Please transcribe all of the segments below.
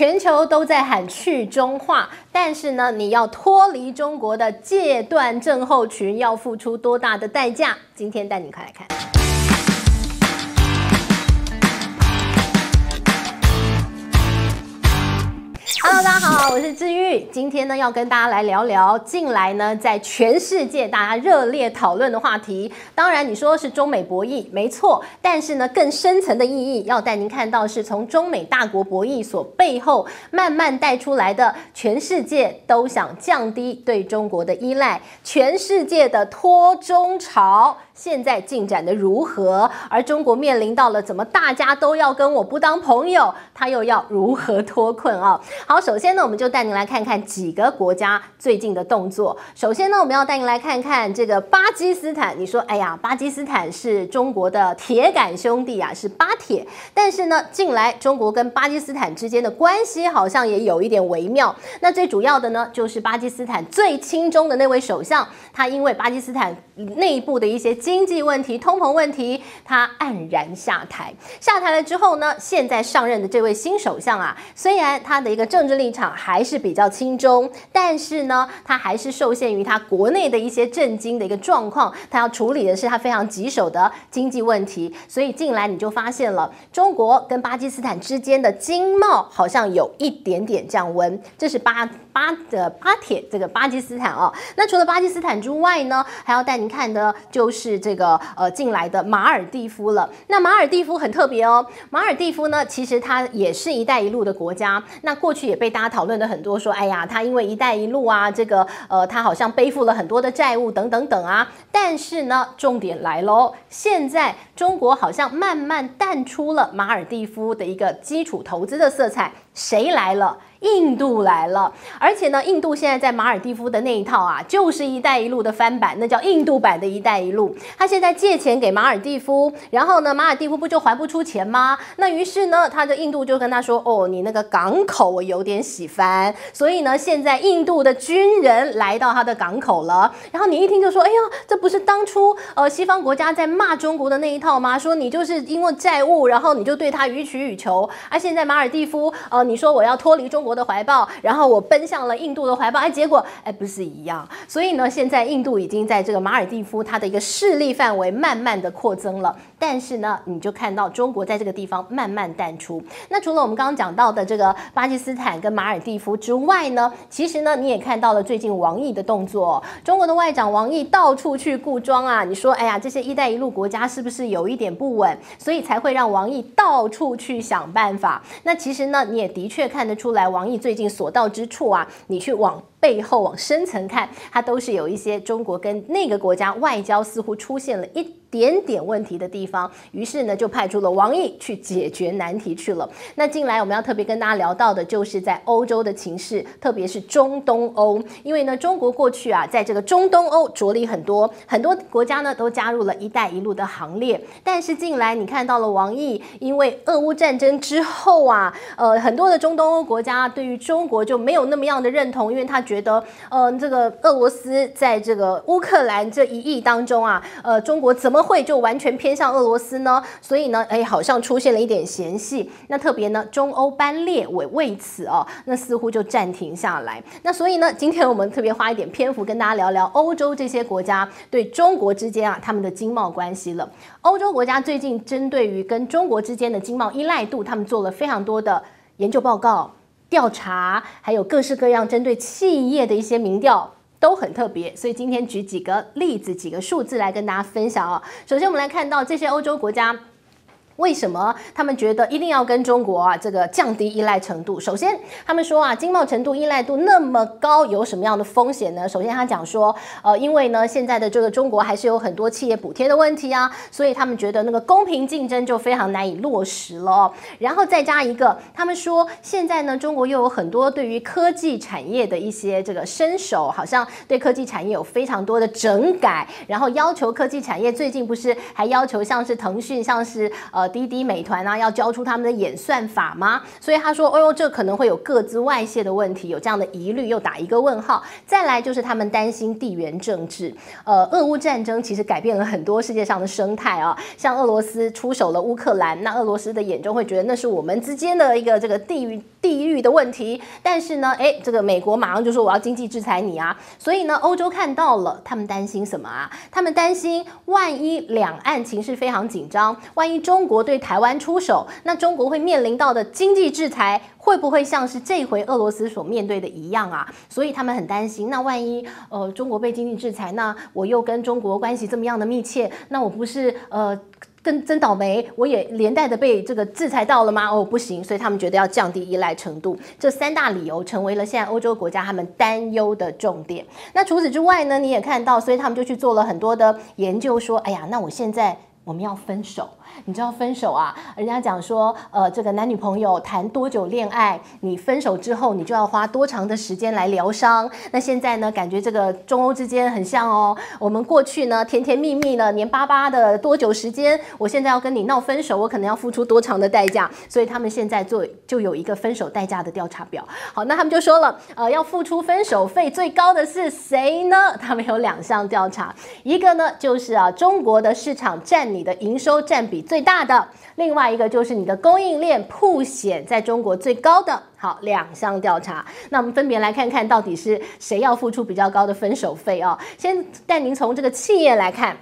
全球都在喊去中化，但是呢，你要脱离中国的戒断症候群，要付出多大的代价？今天带你快来看。大家好，我是治愈。今天呢，要跟大家来聊聊近来呢，在全世界大家热烈讨论的话题。当然，你说是中美博弈，没错。但是呢，更深层的意义，要带您看到是从中美大国博弈所背后慢慢带出来的，全世界都想降低对中国的依赖，全世界的脱中潮。现在进展的如何？而中国面临到了怎么大家都要跟我不当朋友，他又要如何脱困啊？好，首先呢，我们就带您来看看几个国家最近的动作。首先呢，我们要带您来看看这个巴基斯坦。你说，哎呀，巴基斯坦是中国的铁杆兄弟啊，是巴铁。但是呢，近来中国跟巴基斯坦之间的关系好像也有一点微妙。那最主要的呢，就是巴基斯坦最亲中的那位首相，他因为巴基斯坦内部的一些。经济问题、通膨问题，他黯然下台。下台了之后呢，现在上任的这位新首相啊，虽然他的一个政治立场还是比较轻中，但是呢，他还是受限于他国内的一些政经的一个状况，他要处理的是他非常棘手的经济问题。所以近来你就发现了，中国跟巴基斯坦之间的经贸好像有一点点降温。这是巴巴的巴铁这个巴基斯坦哦。那除了巴基斯坦之外呢，还要带您看的就是。这个呃进来的马尔地夫了，那马尔地夫很特别哦。马尔地夫呢，其实它也是一带一路的国家。那过去也被大家讨论的很多，说哎呀，他因为一带一路啊，这个呃，他好像背负了很多的债务等等等啊。但是呢，重点来喽，现在中国好像慢慢淡出了马尔蒂夫的一个基础投资的色彩。谁来了？印度来了，而且呢，印度现在在马尔地夫的那一套啊，就是“一带一路”的翻版，那叫印度版的“一带一路”。他现在借钱给马尔地夫，然后呢，马尔地夫不就还不出钱吗？那于是呢，他的印度就跟他说：“哦，你那个港口我有点喜欢，所以呢，现在印度的军人来到他的港口了。”然后你一听就说：“哎呀，这不是当初呃西方国家在骂中国的那一套吗？说你就是因为债务，然后你就对他予取予求，而现在马尔地夫呃，你说我要脱离中国。”的怀抱，然后我奔向了印度的怀抱，哎，结果哎不是一样，所以呢，现在印度已经在这个马尔地夫它的一个势力范围慢慢的扩增了，但是呢，你就看到中国在这个地方慢慢淡出。那除了我们刚刚讲到的这个巴基斯坦跟马尔地夫之外呢，其实呢，你也看到了最近王毅的动作，中国的外长王毅到处去顾庄啊，你说哎呀，这些一带一路国家是不是有一点不稳，所以才会让王毅到处去想办法。那其实呢，你也的确看得出来王。毅最近所到之处啊，你去往背后往深层看，它都是有一些中国跟那个国家外交似乎出现了一点点问题的地方，于是呢，就派出了王毅去解决难题去了。那近来我们要特别跟大家聊到的，就是在欧洲的情势，特别是中东欧，因为呢，中国过去啊，在这个中东欧着力很多，很多国家呢都加入了一带一路的行列。但是近来你看到了王毅，因为俄乌战争之后啊，呃，很多的中东欧国家对于中国就没有那么样的认同，因为他觉得，呃，这个俄罗斯在这个乌克兰这一役当中啊，呃，中国怎么会就完全偏向俄罗斯呢？所以呢，哎，好像出现了一点嫌隙。那特别呢，中欧班列为为此哦，那似乎就暂停下来。那所以呢，今天我们特别花一点篇幅跟大家聊聊欧洲这些国家对中国之间啊他们的经贸关系了。欧洲国家最近针对于跟中国之间的经贸依赖度，他们做了非常多的研究报告、调查，还有各式各样针对企业的一些民调。都很特别，所以今天举几个例子、几个数字来跟大家分享啊。首先，我们来看到这些欧洲国家。为什么他们觉得一定要跟中国啊这个降低依赖程度？首先，他们说啊经贸程度依赖度那么高，有什么样的风险呢？首先，他讲说，呃，因为呢现在的这个中国还是有很多企业补贴的问题啊，所以他们觉得那个公平竞争就非常难以落实了哦。然后再加一个，他们说现在呢中国又有很多对于科技产业的一些这个伸手，好像对科技产业有非常多的整改，然后要求科技产业最近不是还要求像是腾讯，像是呃。滴滴、美团啊，要交出他们的演算法吗？所以他说：“哎呦，这可能会有各自外泄的问题，有这样的疑虑，又打一个问号。”再来就是他们担心地缘政治，呃，俄乌战争其实改变了很多世界上的生态啊，像俄罗斯出手了乌克兰，那俄罗斯的眼中会觉得那是我们之间的一个这个地域。地域的问题。但是呢，诶，这个美国马上就说我要经济制裁你啊。所以呢，欧洲看到了，他们担心什么啊？他们担心万一两岸情势非常紧张，万一中国对台湾出手，那中国会面临到的经济制裁会不会像是这回俄罗斯所面对的一样啊？所以他们很担心。那万一呃中国被经济制裁，那我又跟中国关系这么样的密切，那我不是呃。更真倒霉，我也连带的被这个制裁到了吗？哦，不行，所以他们觉得要降低依赖程度。这三大理由成为了现在欧洲国家他们担忧的重点。那除此之外呢，你也看到，所以他们就去做了很多的研究，说，哎呀，那我现在我们要分手。你知道分手啊？人家讲说，呃，这个男女朋友谈多久恋爱，你分手之后，你就要花多长的时间来疗伤。那现在呢，感觉这个中欧之间很像哦。我们过去呢，甜甜蜜蜜呢，黏巴巴的多久时间？我现在要跟你闹分手，我可能要付出多长的代价？所以他们现在做就有一个分手代价的调查表。好，那他们就说了，呃，要付出分手费最高的是谁呢？他们有两项调查，一个呢就是啊，中国的市场占你的营收占比。最大的，另外一个就是你的供应链铺险在中国最高的。好，两项调查，那我们分别来看看到底是谁要付出比较高的分手费哦。先带您从这个企业来看。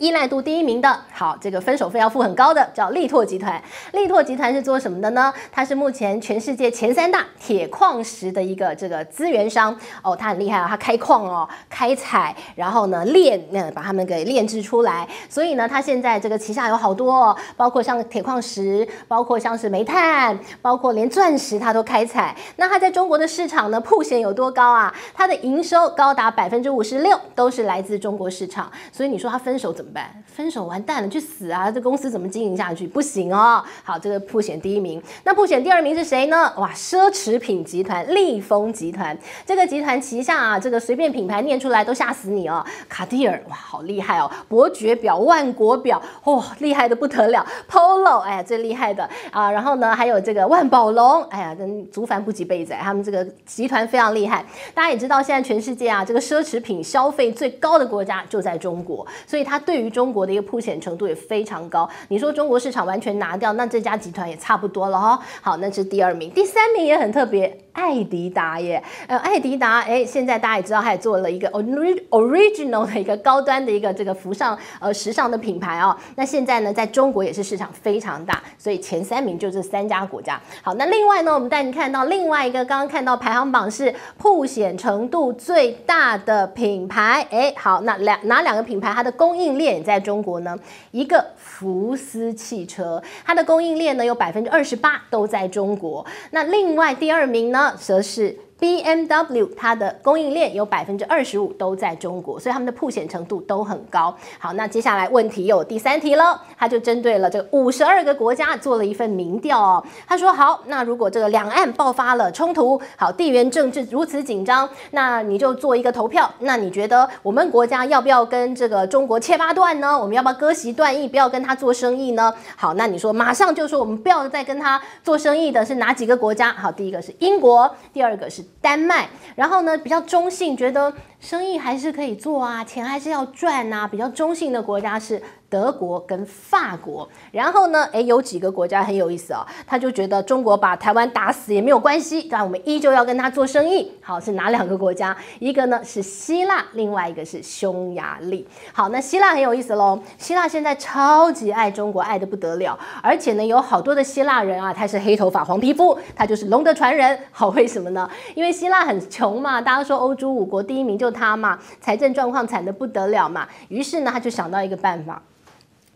依赖度第一名的，好，这个分手费要付很高的，叫力拓集团。力拓集团是做什么的呢？它是目前全世界前三大铁矿石的一个这个资源商哦，它很厉害啊，它开矿哦，开采，然后呢炼，那把它们给炼制出来。所以呢，它现在这个旗下有好多哦，包括像铁矿石，包括像是煤炭，包括连钻石它都开采。那它在中国的市场呢，曝险有多高啊？它的营收高达百分之五十六，都是来自中国市场。所以你说它分手怎么？分手完蛋了，去死啊！这公司怎么经营下去？不行哦。好，这个普险第一名，那普险第二名是谁呢？哇，奢侈品集团利丰集团，这个集团旗下啊，这个随便品牌念出来都吓死你哦。卡地尔，哇，好厉害哦。伯爵表、万国表，哇、哦，厉害的不得了。Polo，哎呀，最厉害的啊。然后呢，还有这个万宝龙，哎呀，跟族繁不及贝仔，他们这个集团非常厉害。大家也知道，现在全世界啊，这个奢侈品消费最高的国家就在中国，所以它对。对于中国的一个铺显程度也非常高。你说中国市场完全拿掉，那这家集团也差不多了哈。好，那是第二名，第三名也很特别。爱迪达耶，呃，爱迪达，哎，现在大家也知道，他也做了一个 original 的一个高端的一个这个服上呃时尚的品牌哦。那现在呢，在中国也是市场非常大，所以前三名就这三家国家。好，那另外呢，我们带你看到另外一个，刚刚看到排行榜是铺显程度最大的品牌，哎，好，那两哪两个品牌它的供应链点在中国呢？一个福斯汽车，它的供应链呢有百分之二十八都在中国。那另外第二名呢？则是。BMW 它的供应链有百分之二十五都在中国，所以他们的曝险程度都很高。好，那接下来问题有第三题了，他就针对了这五十二个国家做了一份民调哦。他说：好，那如果这个两岸爆发了冲突，好，地缘政治如此紧张，那你就做一个投票。那你觉得我们国家要不要跟这个中国切八段呢？我们要不要割席断义，不要跟他做生意呢？好，那你说马上就说我们不要再跟他做生意的是哪几个国家？好，第一个是英国，第二个是。丹麦，然后呢，比较中性，觉得生意还是可以做啊，钱还是要赚啊，比较中性的国家是。德国跟法国，然后呢，诶，有几个国家很有意思哦，他就觉得中国把台湾打死也没有关系，但我们依旧要跟他做生意。好，是哪两个国家？一个呢是希腊，另外一个是匈牙利。好，那希腊很有意思喽，希腊现在超级爱中国，爱得不得了，而且呢，有好多的希腊人啊，他是黑头发、黄皮肤，他就是龙的传人。好，为什么呢？因为希腊很穷嘛，大家说欧洲五国第一名就他嘛，财政状况惨得不得了嘛，于是呢，他就想到一个办法。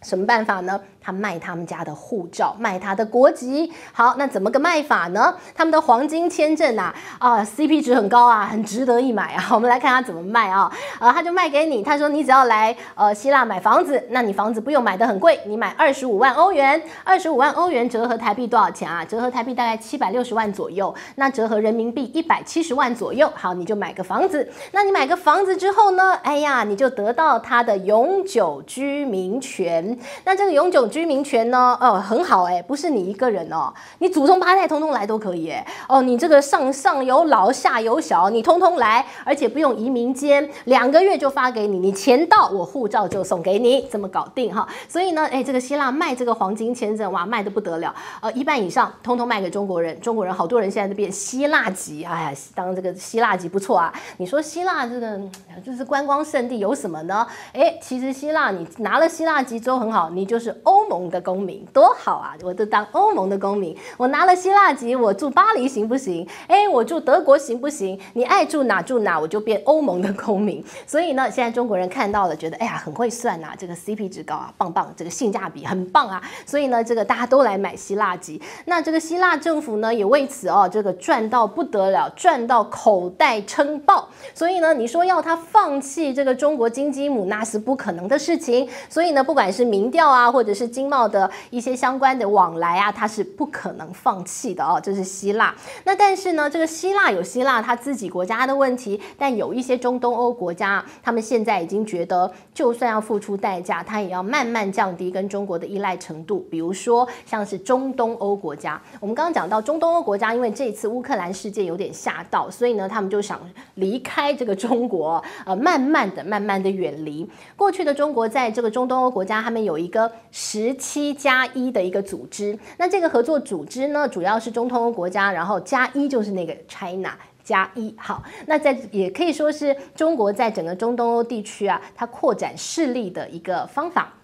什么办法呢？他卖他们家的护照，卖他的国籍。好，那怎么个卖法呢？他们的黄金签证啊，啊，CP 值很高啊，很值得一买啊。我们来看他怎么卖啊。呃，他就卖给你，他说你只要来呃希腊买房子，那你房子不用买的很贵，你买二十五万欧元，二十五万欧元折合台币多少钱啊？折合台币大概七百六十万左右，那折合人民币一百七十万左右。好，你就买个房子。那你买个房子之后呢？哎呀，你就得到他的永久居民权。那这个永久居民权呢，哦，很好哎，不是你一个人哦，你祖宗八代通通来都可以哎，哦，你这个上上有老下有小，你通通来，而且不用移民监，两个月就发给你，你钱到我护照就送给你，这么搞定哈。所以呢，哎，这个希腊卖这个黄金签证哇，卖得不得了，呃，一半以上通通卖给中国人，中国人好多人现在都变希腊籍，哎呀，当这个希腊籍不错啊。你说希腊这个就是观光胜地有什么呢？哎，其实希腊你拿了希腊籍之后很好，你就是欧盟的公民，多好啊！我都当欧盟的公民，我拿了希腊籍，我住巴黎行不行？哎，我住德国行不行？你爱住哪住哪，我就变欧盟的公民。所以呢，现在中国人看到了，觉得哎呀，很会算呐，这个 CP 值高啊，棒棒，这个性价比很棒啊。所以呢，这个大家都来买希腊籍。那这个希腊政府呢，也为此哦，这个赚到不得了，赚到口袋撑爆。所以呢，你说要他放弃这个中国金鸡母，那是不可能的事情。所以呢，不管是民调啊，或者是经贸的一些相关的往来啊，他是不可能放弃的哦。这是希腊。那但是呢，这个希腊有希腊他自己国家的问题，但有一些中东欧国家，他们现在已经觉得，就算要付出代价，他也要慢慢降低跟中国的依赖程度。比如说，像是中东欧国家，我们刚刚讲到中东欧国家，因为这次乌克兰事件有点吓到，所以呢，他们就想离开这个中国，呃，慢慢的、慢慢的远离。过去的中国在这个中东欧国家，他们有一个十十七加一的一个组织。那这个合作组织呢，主要是中东欧国家，然后加一就是那个 China 加一。好，那在也可以说是中国在整个中东欧地区啊，它扩展势力的一个方法。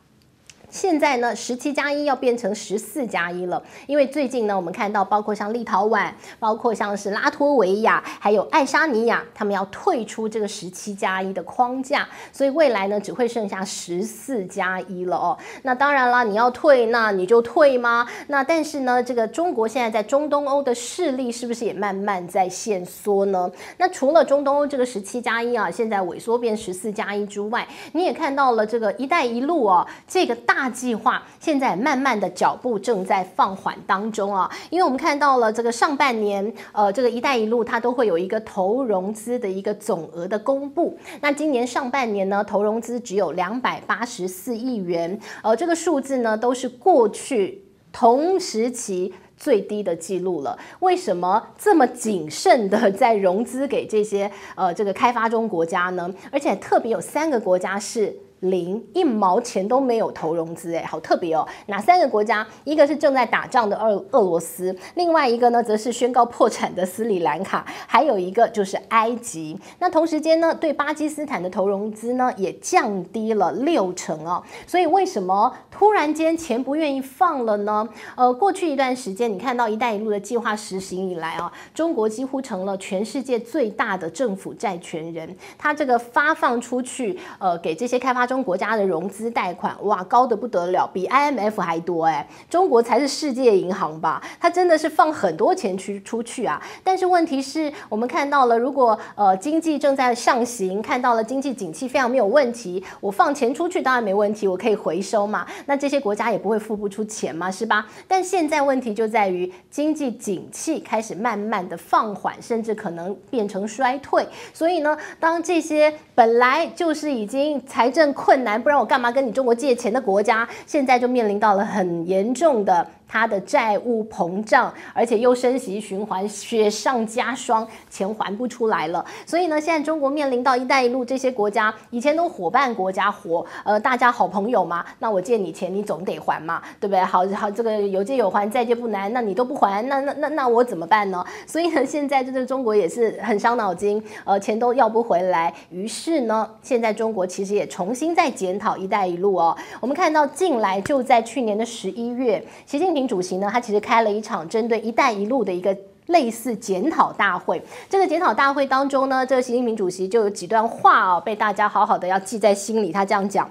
现在呢，十七加一要变成十四加一了，因为最近呢，我们看到包括像立陶宛，包括像是拉脱维亚，还有爱沙尼亚，他们要退出这个十七加一的框架，所以未来呢，只会剩下十四加一了哦。那当然啦，你要退，那你就退吗？那但是呢，这个中国现在在中东欧的势力是不是也慢慢在限缩呢？那除了中东欧这个十七加一啊，现在萎缩变十四加一之外，你也看到了这个“一带一路”哦，这个大。大计划现在慢慢的脚步正在放缓当中啊，因为我们看到了这个上半年，呃，这个“一带一路”它都会有一个投融资的一个总额的公布。那今年上半年呢，投融资只有两百八十四亿元，呃，这个数字呢都是过去同时期最低的记录了。为什么这么谨慎的在融资给这些呃这个开发中国家呢？而且特别有三个国家是。零一毛钱都没有投融资，哎，好特别哦！哪三个国家？一个是正在打仗的俄俄罗斯，另外一个呢，则是宣告破产的斯里兰卡，还有一个就是埃及。那同时间呢，对巴基斯坦的投融资呢，也降低了六成哦。所以为什么突然间钱不愿意放了呢？呃，过去一段时间，你看到“一带一路”的计划实行以来啊，中国几乎成了全世界最大的政府债权人，它这个发放出去，呃，给这些开发。中国家的融资贷款哇，高得不得了，比 IMF 还多哎！中国才是世界银行吧？它真的是放很多钱去出去啊！但是问题是我们看到了，如果呃经济正在上行，看到了经济景气非常没有问题，我放钱出去当然没问题，我可以回收嘛。那这些国家也不会付不出钱嘛，是吧？但现在问题就在于经济景气开始慢慢的放缓，甚至可能变成衰退。所以呢，当这些本来就是已经财政困难，不然我干嘛跟你中国借钱的国家，现在就面临到了很严重的。它的债务膨胀，而且又升息循环，雪上加霜，钱还不出来了。所以呢，现在中国面临到“一带一路”这些国家，以前都伙伴国家，伙呃大家好朋友嘛，那我借你钱，你总得还嘛，对不对？好好，这个有借有还，再借不难。那你都不还，那那那那我怎么办呢？所以呢，现在这个中国也是很伤脑筋，呃，钱都要不回来。于是呢，现在中国其实也重新在检讨“一带一路”哦。我们看到近来就在去年的十一月，习近平。主席呢，他其实开了一场针对“一带一路”的一个类似检讨大会。这个检讨大会当中呢，这个习近平主席就有几段话哦，被大家好好的要记在心里。他这样讲：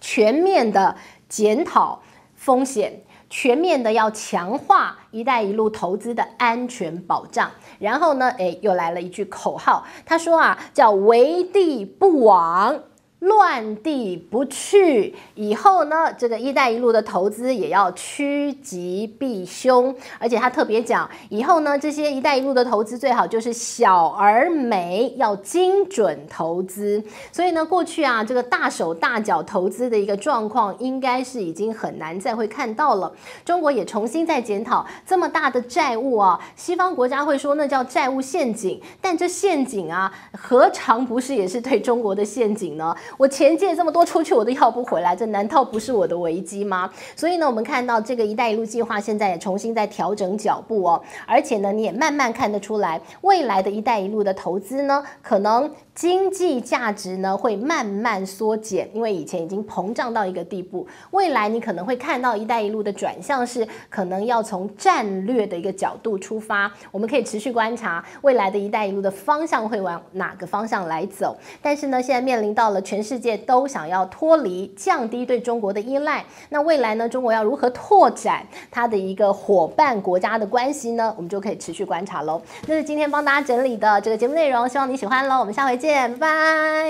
全面的检讨风险，全面的要强化“一带一路”投资的安全保障。然后呢，诶，又来了一句口号，他说啊，叫“围地不网”。乱地不去，以后呢，这个“一带一路”的投资也要趋吉避凶，而且他特别讲，以后呢，这些“一带一路”的投资最好就是小而美，要精准投资。所以呢，过去啊，这个大手大脚投资的一个状况，应该是已经很难再会看到了。中国也重新在检讨这么大的债务啊，西方国家会说那叫债务陷阱，但这陷阱啊，何尝不是也是对中国的陷阱呢？我钱借这么多出去，我都要不回来，这难道不是我的危机吗？所以呢，我们看到这个“一带一路”计划现在也重新在调整脚步哦，而且呢，你也慢慢看得出来，未来的一带一路的投资呢，可能。经济价值呢会慢慢缩减，因为以前已经膨胀到一个地步。未来你可能会看到“一带一路”的转向是可能要从战略的一个角度出发。我们可以持续观察未来的一带一路的方向会往哪个方向来走。但是呢，现在面临到了全世界都想要脱离、降低对中国的依赖。那未来呢，中国要如何拓展它的一个伙伴国家的关系呢？我们就可以持续观察喽。这是今天帮大家整理的这个节目内容，希望你喜欢喽。我们下回见。见，拜。